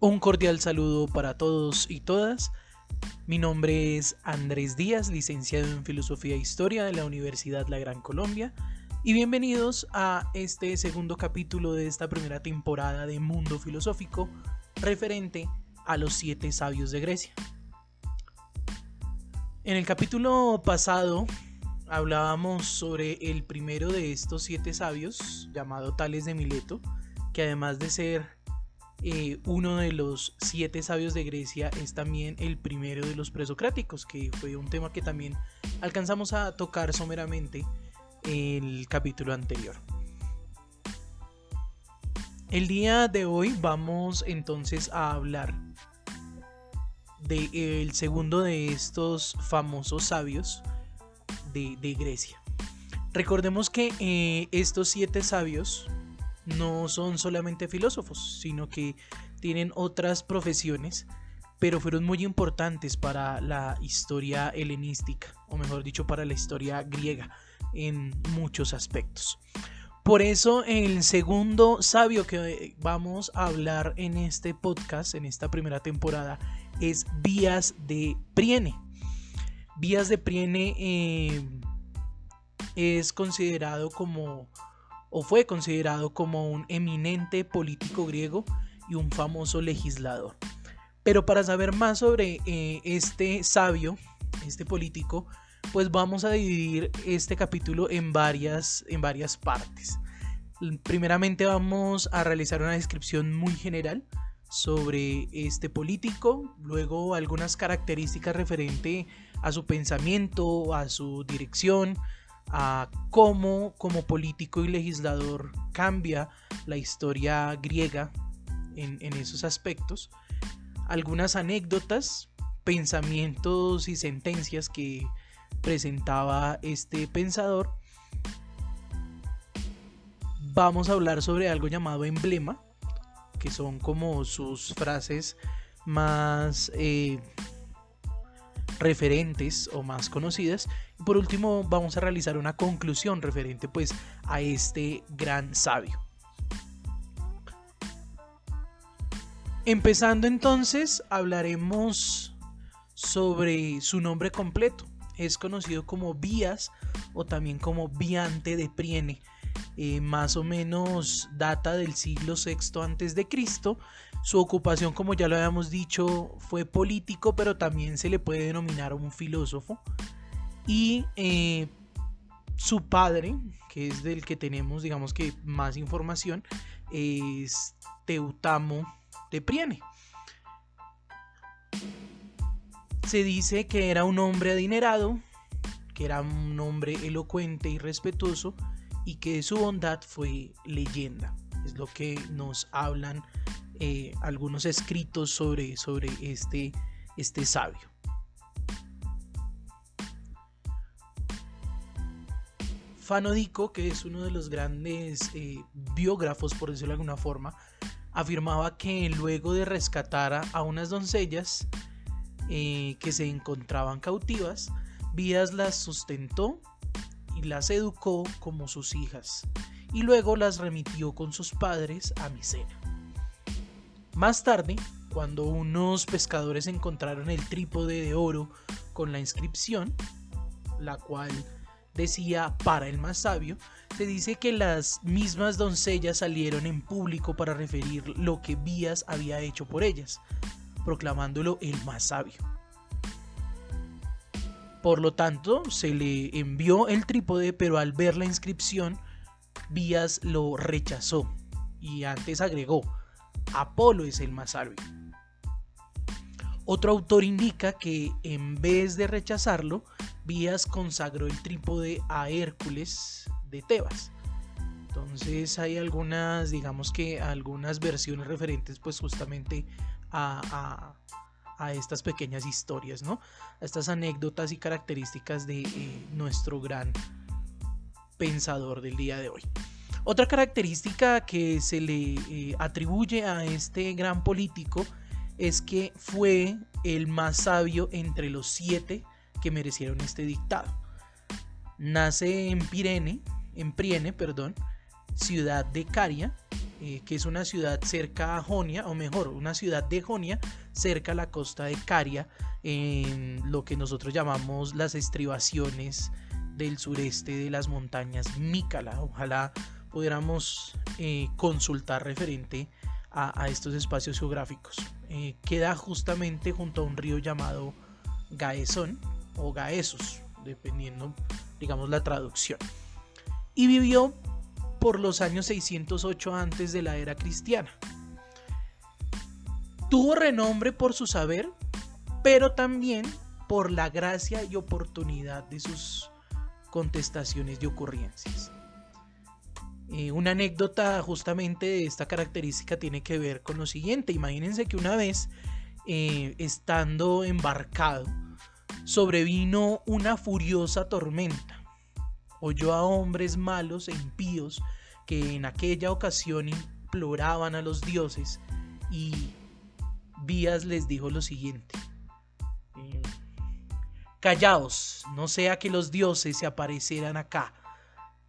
Un cordial saludo para todos y todas. Mi nombre es Andrés Díaz, licenciado en Filosofía e Historia de la Universidad La Gran Colombia. Y bienvenidos a este segundo capítulo de esta primera temporada de Mundo Filosófico referente a los siete sabios de Grecia. En el capítulo pasado hablábamos sobre el primero de estos siete sabios, llamado Tales de Mileto, que además de ser eh, uno de los siete sabios de Grecia es también el primero de los presocráticos, que fue un tema que también alcanzamos a tocar someramente el capítulo anterior. El día de hoy vamos entonces a hablar del segundo de estos famosos sabios de, Grecia. Recordemos que eh, estos siete sabios no son solamente filósofos, sino que tienen otras profesiones, pero fueron muy importantes para la historia helenística, o mejor dicho, para la historia griega en muchos aspectos. Por eso el segundo sabio que vamos a hablar en este podcast, en esta primera temporada, es Vías de Priene. Vías de Priene eh, es considerado como o fue considerado como un eminente político griego y un famoso legislador. Pero para saber más sobre eh, este sabio, este político, pues vamos a dividir este capítulo en varias, en varias partes. Primeramente vamos a realizar una descripción muy general sobre este político, luego algunas características referente a su pensamiento, a su dirección, a cómo como político y legislador cambia la historia griega en, esos aspectos, algunas anécdotas, pensamientos y sentencias que presentaba este pensador. Vamos a hablar sobre algo llamado emblema, que son como sus frases más eh, referentes o más conocidas. Y por último vamos a realizar una conclusión referente pues a este gran sabio. Empezando entonces hablaremos sobre su nombre completo. Es conocido como Vías o también como Viante de Priene. Más o menos data del siglo VI antes de Cristo su ocupación, como ya lo habíamos dicho, fue político, pero también se le puede denominar un filósofo. Y eh, su padre, que es del que tenemos, digamos que más información, es Teutamo de Priene. Se dice que era un hombre adinerado, que era un hombre elocuente y respetuoso, y que su bondad fue leyenda. Es lo que nos hablan eh, algunos escritos sobre, sobre este, este sabio. Fanodico, que es uno de los grandes eh, biógrafos, por decirlo de alguna forma, afirmaba que luego de rescatar a unas doncellas eh, que se encontraban cautivas, Vías las sustentó y las educó como sus hijas, y luego las remitió con sus padres a Misena. Más tarde, cuando unos pescadores encontraron el trípode de oro con la inscripción, la cual decía para el más sabio, se dice que las mismas doncellas salieron en público para referir lo que Vías había hecho por ellas, proclamándolo el más sabio. Por lo tanto, se le envió el trípode, pero al ver la inscripción, Vías lo rechazó y antes agregó, Apolo es el más sabio. Otro autor indica que en vez de rechazarlo, Vías consagró el trípode a Hércules de Tebas. Entonces hay algunas, digamos que algunas versiones referentes pues justamente a, estas pequeñas historias, ¿no? A estas anécdotas y características de eh, nuestro gran pensador del día de hoy. Otra característica que se le eh, atribuye a este gran político es que fue el más sabio entre los siete que merecieron este dictado. Nace en Pirene, en Priene, perdón, ciudad de Caria, eh, que es una ciudad cerca a Jonia, o mejor, una ciudad de Jonia, cerca a la costa de Caria, en lo que nosotros llamamos las estribaciones del sureste de las montañas Mícala. Ojalá pudiéramos eh, consultar referente a, estos espacios geográficos. Eh, queda justamente junto a un río llamado Gaezón o Gaesos, dependiendo, digamos, la traducción. Y vivió por los años 608 antes de la era cristiana. Tuvo renombre por su saber, pero también por la gracia y oportunidad de sus contestaciones y ocurrencias. Eh, una anécdota justamente de esta característica tiene que ver con lo siguiente. Imagínense que una vez, eh, estando embarcado, sobrevino una furiosa tormenta. Oyó a hombres malos e impíos que en aquella ocasión imploraban a los dioses y Vías les dijo lo siguiente. Eh, Callaos, no sea que los dioses se aparecieran acá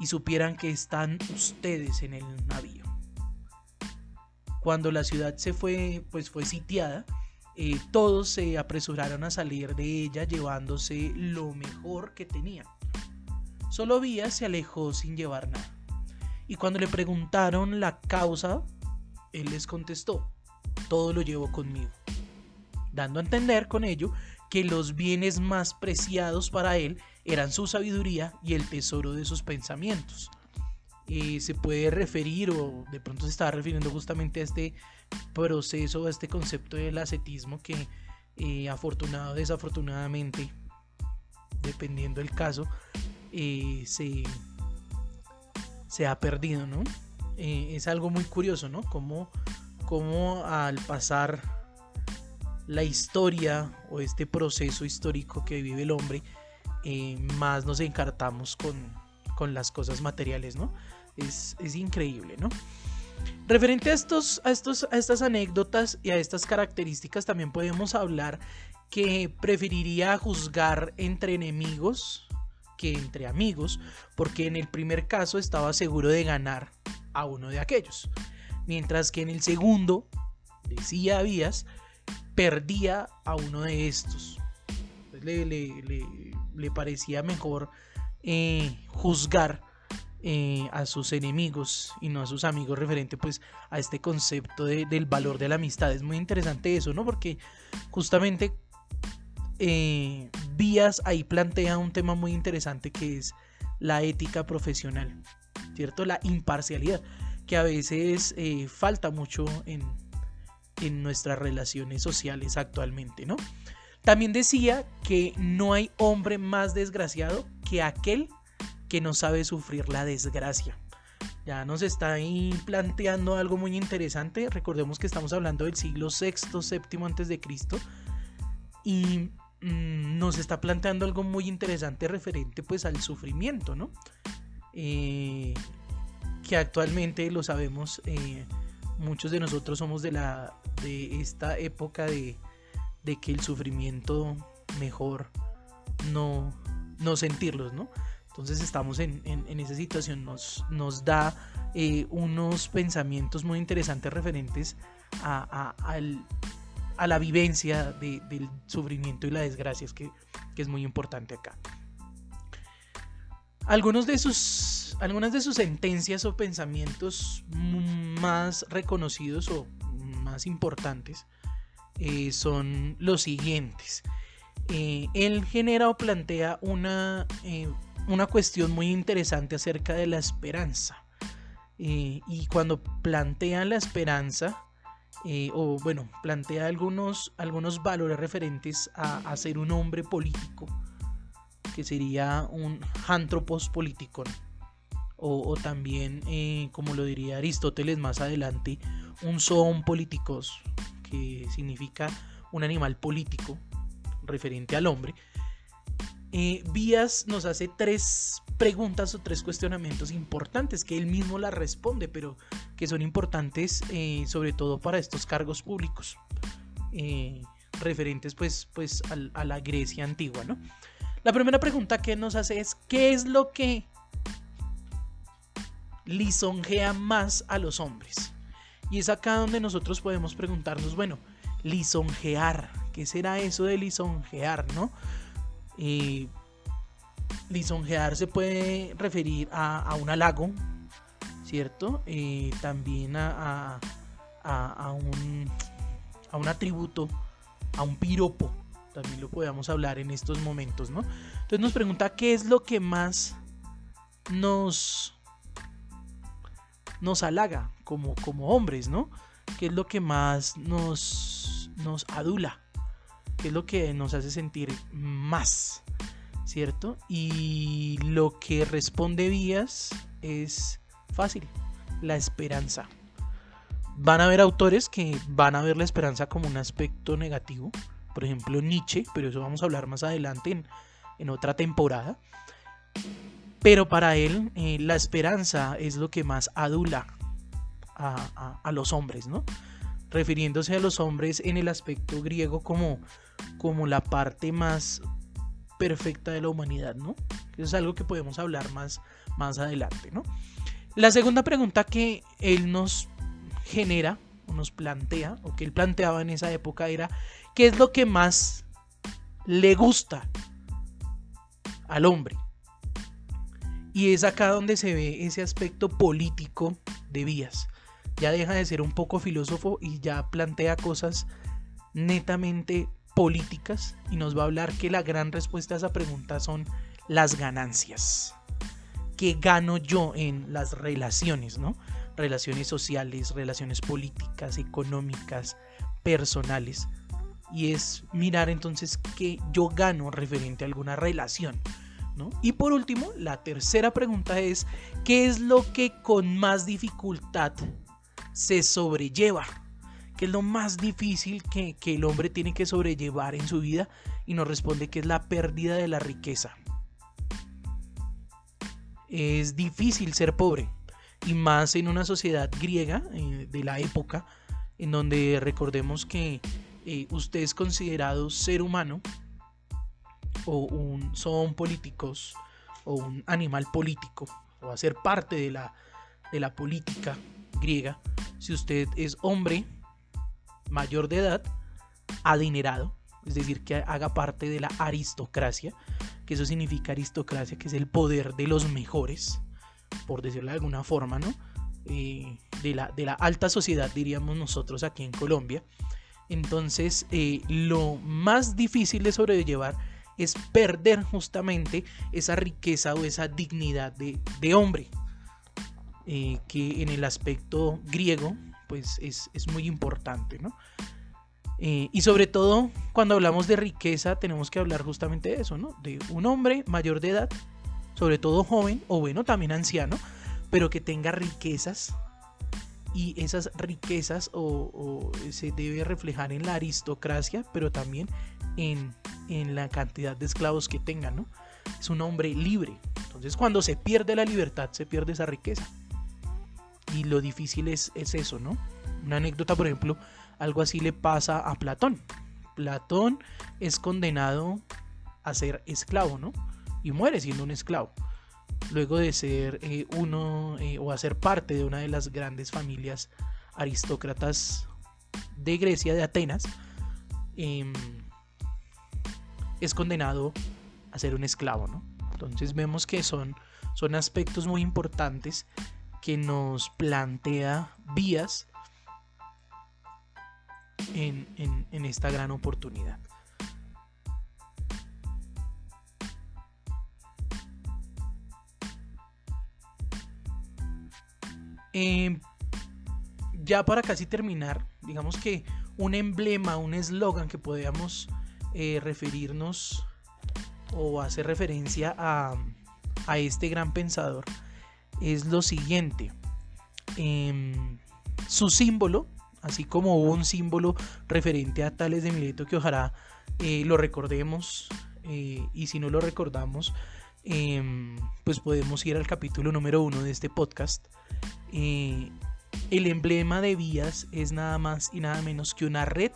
y supieran que están ustedes en el navío. Cuando la ciudad se fue, pues fue sitiada, eh, todos se apresuraron a salir de ella llevándose lo mejor que tenían. Solo Vías se alejó sin llevar nada. Y cuando le preguntaron la causa, él les contestó, todo lo llevo conmigo, dando a entender con ello que los bienes más preciados para él eran su sabiduría y el tesoro de sus pensamientos. Eh, se puede referir o de pronto se estaba refiriendo justamente a este proceso, a este concepto del ascetismo que eh, afortunado o desafortunadamente, dependiendo del caso, eh, se, se, ha perdido, ¿no? es algo muy curioso, ¿no? Como, como al pasar la historia o este proceso histórico que vive el hombre, eh, más nos encartamos con, las cosas materiales, ¿no? Es, increíble, ¿no? Referente a, estos, a, estos, a estas anécdotas y a estas características, también podemos hablar que preferiría juzgar entre enemigos que entre amigos, porque en el primer caso estaba seguro de ganar a uno de aquellos, mientras que en el segundo, decía Vías, perdía a uno de estos. le, le parecía mejor eh, juzgar eh, a sus enemigos y no a sus amigos referente pues a este concepto del valor de la amistad. Es muy interesante eso, ¿no? Porque justamente eh, Vías ahí plantea un tema muy interesante que es la ética profesional, ¿cierto? La imparcialidad, que a veces falta mucho en, en nuestras relaciones sociales actualmente, ¿no? También decía que no hay hombre más desgraciado que aquel que no sabe sufrir la desgracia. Ya nos está ahí planteando algo muy interesante. Recordemos que estamos hablando del siglo VI, VII antes de Cristo. Y mm, nos está planteando algo muy interesante referente pues al sufrimiento, ¿no? Eh, que actualmente lo sabemos, eh, muchos de nosotros somos de, la, de esta época de, de que el sufrimiento mejor no, no sentirlos, ¿no? Entonces estamos en, esa situación, nos, nos da eh, unos pensamientos muy interesantes referentes a, la vivencia del sufrimiento y la desgracia, que, que es muy importante acá. Algunos de sus, algunas de sus sentencias o pensamientos más reconocidos o más importantes eh, son los siguientes. Eh, él genera o plantea una, eh, una cuestión muy interesante acerca de la esperanza. y cuando plantea la esperanza, o bueno, plantea algunos, algunos valores referentes a, ser un hombre político, que sería un antropos político, o, también, como lo diría Aristóteles más adelante, un son políticos, que significa un animal político referente al hombre, eh, Vías nos hace tres preguntas o tres cuestionamientos importantes que él mismo las responde, pero que son importantes eh, sobre todo para estos cargos públicos, eh, referentes pues, pues a, la Grecia antigua. ¿no? La primera pregunta que nos hace es, ¿qué es lo que lisonjea más a los hombres. Y es acá donde nosotros podemos preguntarnos, bueno, lisonjear, ¿qué será eso de lisonjear, no? Eh, lisonjear se puede referir a, un halago, ¿cierto? Eh, también a, a, un, a un atributo, a un piropo, también lo podemos hablar en estos momentos, ¿no? Entonces nos pregunta qué es lo que más nos, nos halaga como, como hombres, ¿no? ¿Qué es lo que más nos, nos adula? ¿Qué es lo que nos hace sentir más? ¿Cierto? Y lo que responde Vías es fácil, la esperanza. Van a haber autores que van a ver la esperanza como un aspecto negativo, por ejemplo Nietzsche, pero eso vamos a hablar más adelante en, otra temporada. Pero para él eh, la esperanza es lo que más adula a, los hombres, ¿no? Refiriéndose a los hombres en el aspecto griego como, como la parte más perfecta de la humanidad, ¿no? Eso es algo que podemos hablar más, más adelante, ¿no? La segunda pregunta que él nos genera o nos plantea, o que él planteaba en esa época era, ¿qué es lo que más le gusta al hombre? Y es acá donde se ve ese aspecto político de Vías. Ya deja de ser un poco filósofo y ya plantea cosas netamente políticas y nos va a hablar que la gran respuesta a esa pregunta son las ganancias. ¿Qué gano yo en las relaciones, no? Relaciones sociales, relaciones políticas, económicas, personales y es mirar entonces qué yo gano referente a alguna relación. ¿no? Y por último, la tercera pregunta es, ¿qué es lo que con más dificultad se sobrelleva? ¿Qué es lo más difícil que, que el hombre tiene que sobrellevar en su vida? Y nos responde que es la pérdida de la riqueza. Es difícil ser pobre, y más en una sociedad griega eh, de la época, en donde recordemos que eh, usted es considerado ser humano o un, son políticos o un animal político o a ser parte de la, de la política griega, si usted es hombre mayor de edad, adinerado, es decir, que haga parte de la aristocracia, que eso significa aristocracia, que es el poder de los mejores, por decirlo de alguna forma, ¿no? Eh, de, la, de la alta sociedad, diríamos nosotros aquí en Colombia, entonces, eh, lo más difícil de sobrellevar es perder justamente esa riqueza o esa dignidad de, hombre, eh, que en el aspecto griego, pues es, muy importante, ¿no? Eh, y sobre todo, cuando hablamos de riqueza, tenemos que hablar justamente de eso, ¿no? De un hombre mayor de edad, sobre todo joven, o bueno, también anciano, pero que tenga riquezas y esas riquezas o, se debe reflejar en la aristocracia, pero también en, la cantidad de esclavos que tenga, ¿no? Es un hombre libre. Entonces cuando se pierde la libertad, se pierde esa riqueza. Y lo difícil es, es eso, ¿no? Una anécdota, por ejemplo, algo así le pasa a Platón. Platón es condenado a ser esclavo, ¿no? Y muere siendo un esclavo luego de ser eh, uno eh, o hacer parte de una de las grandes familias aristócratas de Grecia, de Atenas, em, es condenado a ser un esclavo, ¿no? Entonces vemos que son, son aspectos muy importantes que nos plantea vías en esta gran oportunidad. Em, ya para casi terminar, digamos que un emblema, un eslogan que podamos eh, referirnos o hacer referencia a, este gran pensador es lo siguiente. Em, su símbolo, así como hubo un símbolo referente a Tales de Mileto que ojalá eh, lo recordemos eh, y si no lo recordamos, em, pues podemos ir al capítulo número uno de este podcast eh, el emblema de vías es nada más y nada menos que una red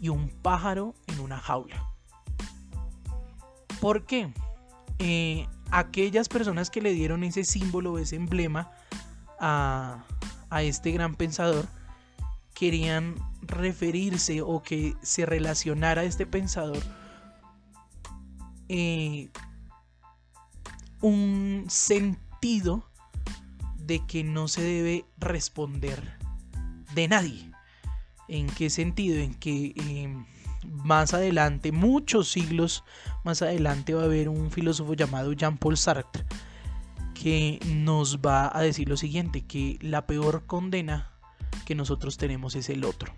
y un pájaro en una jaula. ¿Por qué? Aquellas personas que le dieron ese símbolo, ese emblema a, a este gran pensador, querían referirse o que se relacionara este pensador eh, un sentido de que no se debe responder de nadie. ¿En qué sentido? En que em, más adelante, muchos siglos más adelante, va a haber un filósofo llamado Jean-Paul Sartre que nos va a decir lo siguiente, que la peor condena que nosotros tenemos es el otro.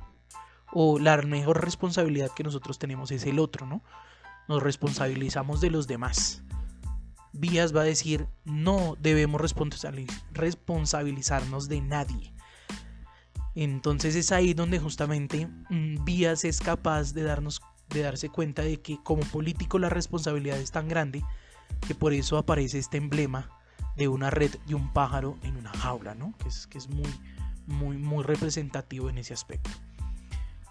O la mejor responsabilidad que nosotros tenemos es el otro, ¿no? Nos responsabilizamos de los demás. Vías va a decir, no debemos responsabilizarnos de nadie. Entonces es ahí donde justamente mm, Vías es capaz de, darnos, de darse cuenta de que como político la responsabilidad es tan grande que por eso aparece este emblema de una red y un pájaro en una jaula, ¿no? Que es, que es muy, muy, muy representativo en ese aspecto.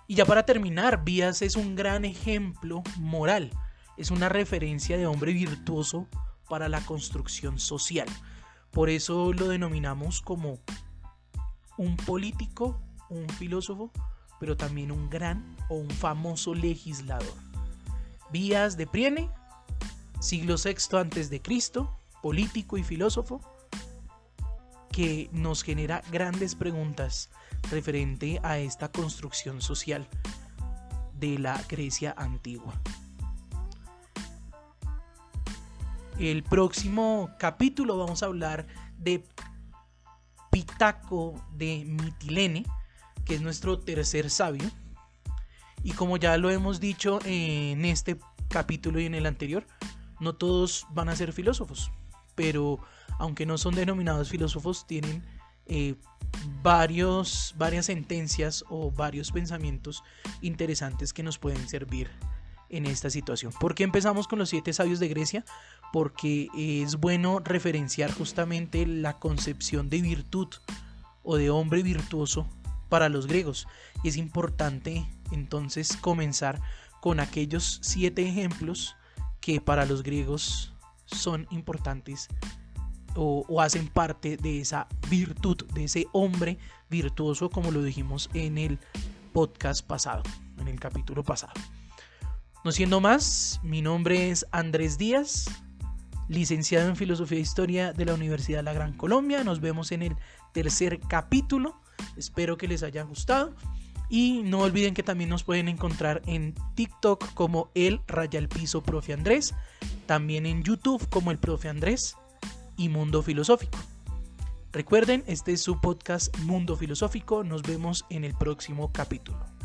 Y ya para terminar, Vías es un gran ejemplo moral, es una referencia de hombre virtuoso para la construcción social. Por eso lo denominamos como un político, un filósofo, pero también un gran o un famoso legislador. Vías de Priene, siglo VI antes de Cristo, político y filósofo, que nos genera grandes preguntas referente a esta construcción social de la Grecia antigua. El próximo capítulo vamos a hablar de Pitaco de Mitilene, que es nuestro tercer sabio. Y como ya lo hemos dicho en este capítulo y en el anterior, no todos van a ser filósofos, pero aunque no son denominados filósofos, tienen eh, varios, varias sentencias o varios pensamientos interesantes que nos pueden servir en esta situación. ¿Por qué empezamos con los siete sabios de Grecia? Porque es bueno referenciar justamente la concepción de virtud o de hombre virtuoso para los griegos. Y es importante entonces comenzar con aquellos siete ejemplos que para los griegos son importantes o, o, hacen parte de esa virtud, de ese hombre virtuoso, como lo dijimos en el podcast pasado, en el capítulo pasado. No siendo más, mi nombre es Andrés Díaz, licenciado en Filosofía e Historia de la Universidad de la Gran Colombia. Nos vemos en el tercer capítulo. Espero que les haya gustado. Y no olviden que también nos pueden encontrar en TikTok como el Raya el Piso Profe Andrés, también en YouTube como el Profe Andrés y Mundo Filosófico. Recuerden, este es su podcast Mundo Filosófico. Nos vemos en el próximo capítulo.